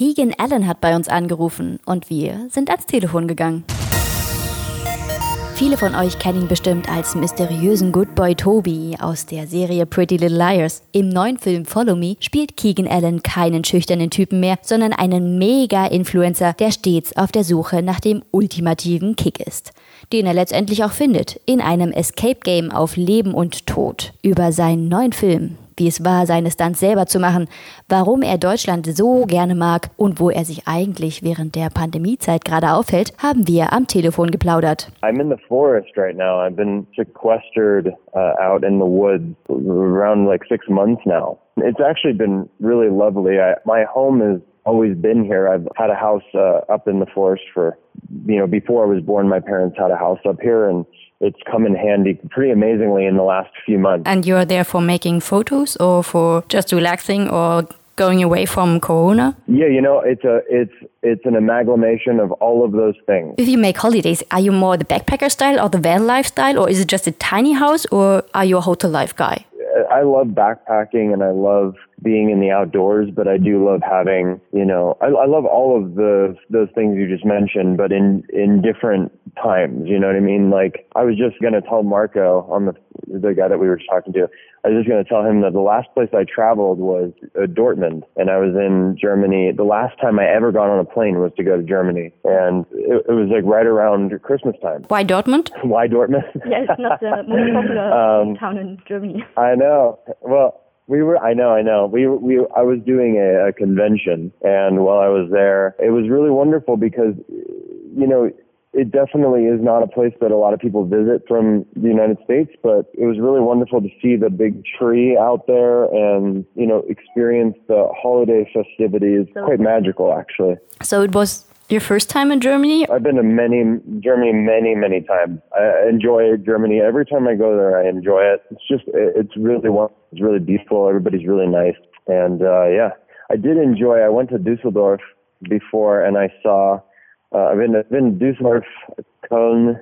Keegan Allen hat bei uns angerufen und wir sind ans Telefon gegangen. Viele von euch kennen ihn bestimmt als mysteriösen Good Boy Toby aus der Serie Pretty Little Liars. Im neuen Film Follow Me spielt Keegan Allen keinen schüchternen Typen mehr, sondern einen Mega-Influencer, der stets auf der Suche nach dem ultimativen Kick ist. Den er letztendlich auch findet, in einem Escape-Game auf Leben und Tod. Über seinen neuen Film wie es war, seine Stunts selber zu machen, warum er Deutschland so gerne mag und wo er sich eigentlich während der Pandemiezeit gerade aufhält, haben wir am Telefon geplaudert. I'm in the forest right now. I've been sequestered uh, out in the woods around like six months now. It's actually been really lovely. I, my home has always been here. I've had a house uh, up in the forest for, you know, before I was born, my parents had a house up here and it's come in handy pretty amazingly in the last few months. And you're there for making photos or for just relaxing or going away from corona? Yeah, you know, it's a it's it's an amalgamation of all of those things. If you make holidays, are you more the backpacker style or the van lifestyle or is it just a tiny house or are you a hotel life guy? Uh, I love backpacking and I love being in the outdoors, but I do love having, you know, I, I love all of the those things you just mentioned, but in in different times. You know what I mean? Like I was just gonna tell Marco on the the guy that we were talking to. I was just gonna tell him that the last place I traveled was uh, Dortmund, and I was in Germany. The last time I ever got on a plane was to go to Germany, and it, it was like right around Christmas time. Why Dortmund? Why Dortmund? yeah, it's not the most popular um, town in Germany. I know. Well we were, I know, I know. We, we, I was doing a, a convention and while I was there, it was really wonderful because, you know, it definitely is not a place that a lot of people visit from the United States, but it was really wonderful to see the big tree out there and, you know, experience the holiday festivities. So, Quite magical, actually. So it was your first time in Germany? I've been to many Germany many many times. I enjoy Germany. Every time I go there, I enjoy it. It's just it's really wonderful. it's really beautiful. Everybody's really nice, and uh, yeah, I did enjoy. I went to Dusseldorf before, and I saw. Uh, I've been I've been to Dusseldorf, Köln.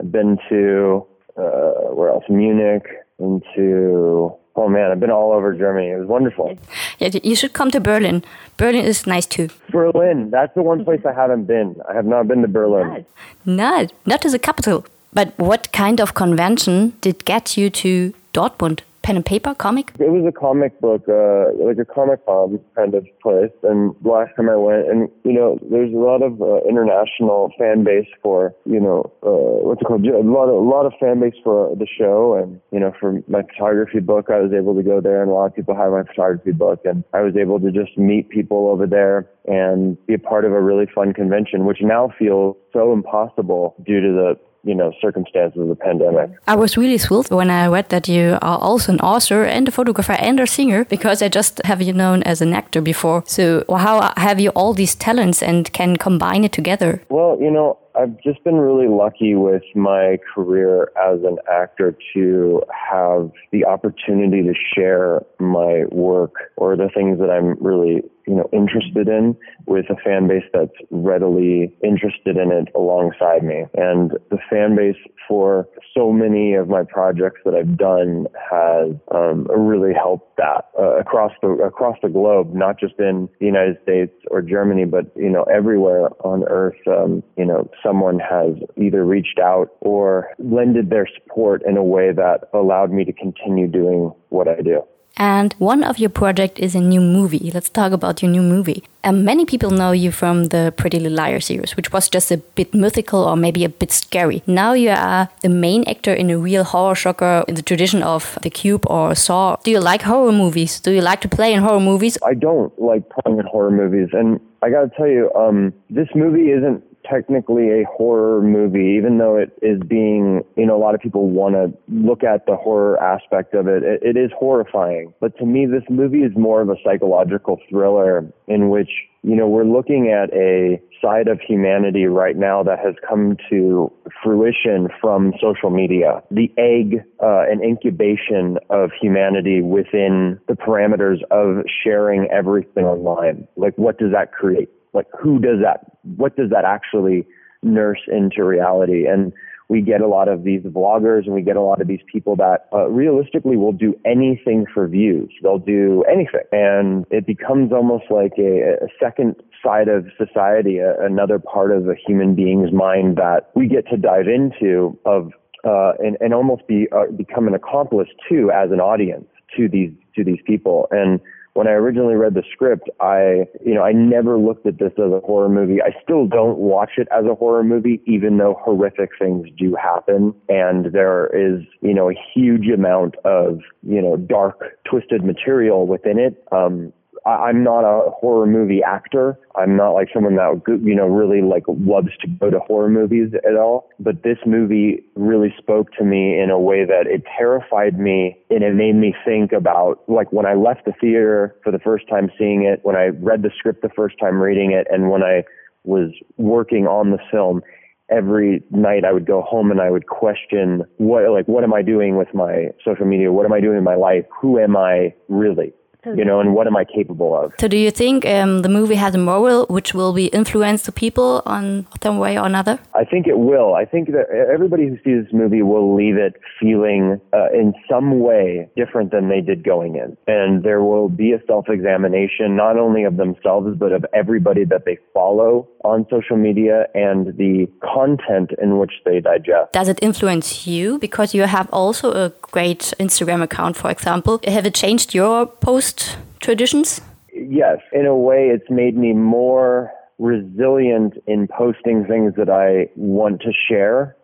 I've been to uh, where else? Munich. Into Oh man, I've been all over Germany. It was wonderful. Yeah, you should come to Berlin. Berlin is nice too. Berlin, that's the one place I haven't been. I have not been to Berlin. Not, not to the capital. But what kind of convention did get you to Dortmund? Pen and paper comic? It was a comic book, uh, like a comic con kind of place. And last time I went, and you know, there's a lot of uh, international fan base for, you know, uh, what's it called? A lot, of, a lot of fan base for the show, and you know, for my photography book, I was able to go there, and a lot of people have my photography book, and I was able to just meet people over there and be a part of a really fun convention, which now feels so impossible due to the you know circumstances of the pandemic. I was really thrilled when I read that you are also an author and a photographer and a singer because I just have you known as an actor before. So how have you all these talents and can combine it together? Well, you know, I've just been really lucky with my career as an actor to have the opportunity to share my work or the things that I'm really, you know, interested in with a fan base that's readily interested in it alongside me. And the fan base for so many of my projects that I've done has um, really helped that uh, across the across the globe, not just in the United States or Germany, but you know everywhere on Earth. Um, you know, someone has either reached out or lended their support in a way that allowed me to continue doing what I do. And one of your project is a new movie. Let's talk about your new movie. Um, many people know you from the Pretty Little Liars series, which was just a bit mythical or maybe a bit scary. Now you are the main actor in a real horror shocker in the tradition of The Cube or Saw. Do you like horror movies? Do you like to play in horror movies? I don't like playing in horror movies, and I got to tell you, um, this movie isn't technically a horror movie, even though it is being, you know, a lot of people want to look at the horror aspect of it. it. It is horrifying. But to me, this movie is more of a psychological thriller in which, you know, we're looking at a side of humanity right now that has come to fruition from social media. The egg uh, and incubation of humanity within the parameters of sharing everything online. Like, what does that create? Like who does that what does that actually nurse into reality and we get a lot of these vloggers and we get a lot of these people that uh, realistically will do anything for views. They'll do anything. And it becomes almost like a, a second side of society, a, another part of a human being's mind that we get to dive into of uh, and, and almost be uh, become an accomplice too as an audience to these to these people. And when I originally read the script, I, you know, I never looked at this as a horror movie. I still don't watch it as a horror movie, even though horrific things do happen. And there is, you know, a huge amount of, you know, dark, twisted material within it. Um, I'm not a horror movie actor. I'm not like someone that you know really like loves to go to horror movies at all. But this movie really spoke to me in a way that it terrified me and it made me think about like when I left the theater for the first time seeing it, when I read the script the first time reading it, and when I was working on the film every night I would go home and I would question what like what am I doing with my social media? What am I doing in my life? Who am I really? You know, and what am I capable of? So, do you think um, the movie has a moral which will be influenced to people on some way or another? I think it will. I think that everybody who sees this movie will leave it feeling uh, in some way different than they did going in. And there will be a self examination, not only of themselves, but of everybody that they follow on social media and the content in which they digest. Does it influence you? Because you have also a great Instagram account, for example. Have it changed your post traditions? Yes. In a way, it's made me more resilient in posting things that I want to share.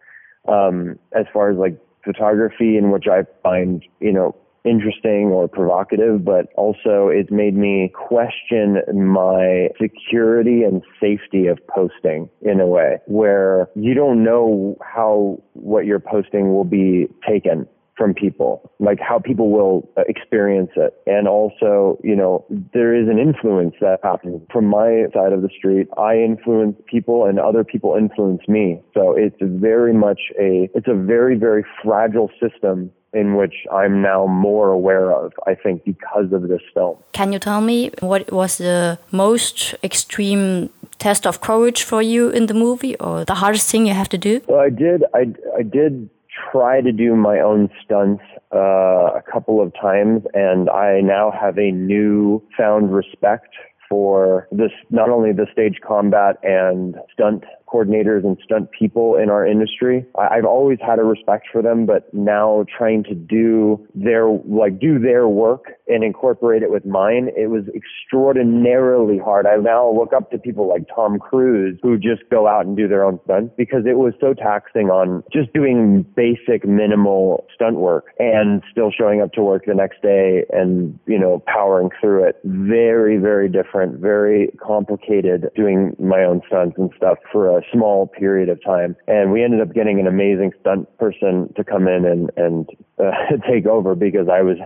Um, as far as like photography, in which I find, you know, interesting or provocative, but also it's made me question my security and safety of posting in a way where you don't know how what you're posting will be taken from people, like how people will uh, experience it. And also, you know, there is an influence that happens from my side of the street. I influence people and other people influence me. So it's very much a, it's a very, very fragile system in which I'm now more aware of, I think, because of this film. Can you tell me what was the most extreme test of courage for you in the movie or the hardest thing you have to do? Well, I did. I, I did try to do my own stunts uh, a couple of times, and I now have a new found respect for this not only the stage combat and stunt coordinators and stunt people in our industry. I've always had a respect for them, but now trying to do their like do their work and incorporate it with mine, it was extraordinarily hard. I now look up to people like Tom Cruise who just go out and do their own stunts because it was so taxing on just doing basic minimal stunt work and still showing up to work the next day and, you know, powering through it. Very, very different, very complicated doing my own stunts and stuff for a small period of time. And we ended up getting an amazing stunt person to come in and, and uh, take over because I was,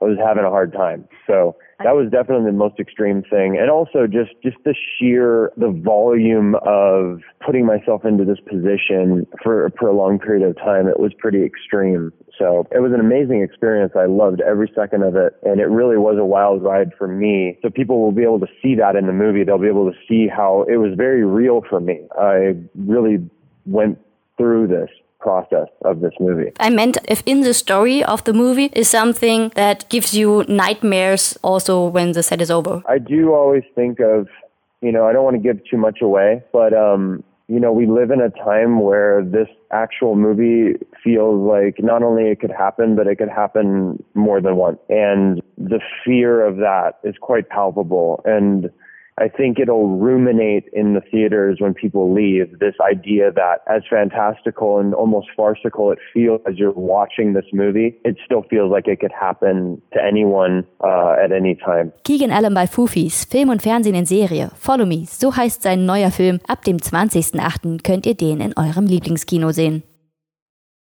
I was having a hard time. So that was definitely the most extreme thing. And also just, just the sheer, the volume of putting myself into this position for, a long period of time. It was pretty extreme. So it was an amazing experience. I loved every second of it. And it really was a wild ride for me. So people will be able to see that in the movie. They'll be able to see how it was very real for me. I really went through this process of this movie. I meant if in the story of the movie is something that gives you nightmares also when the set is over. I do always think of, you know, I don't want to give too much away, but um you know, we live in a time where this actual movie feels like not only it could happen, but it could happen more than once. And the fear of that is quite palpable. And I think it'll ruminate in the theaters when people leave this idea that as fantastical and almost farcical it feels as you're watching this movie, it still feels like it could happen to anyone uh, at any time. Keegan Allen bei Fufis, Film und Fernsehen in Serie. Follow Me, so heißt sein neuer Film. Ab dem 20.08. könnt ihr den in eurem Lieblingskino sehen.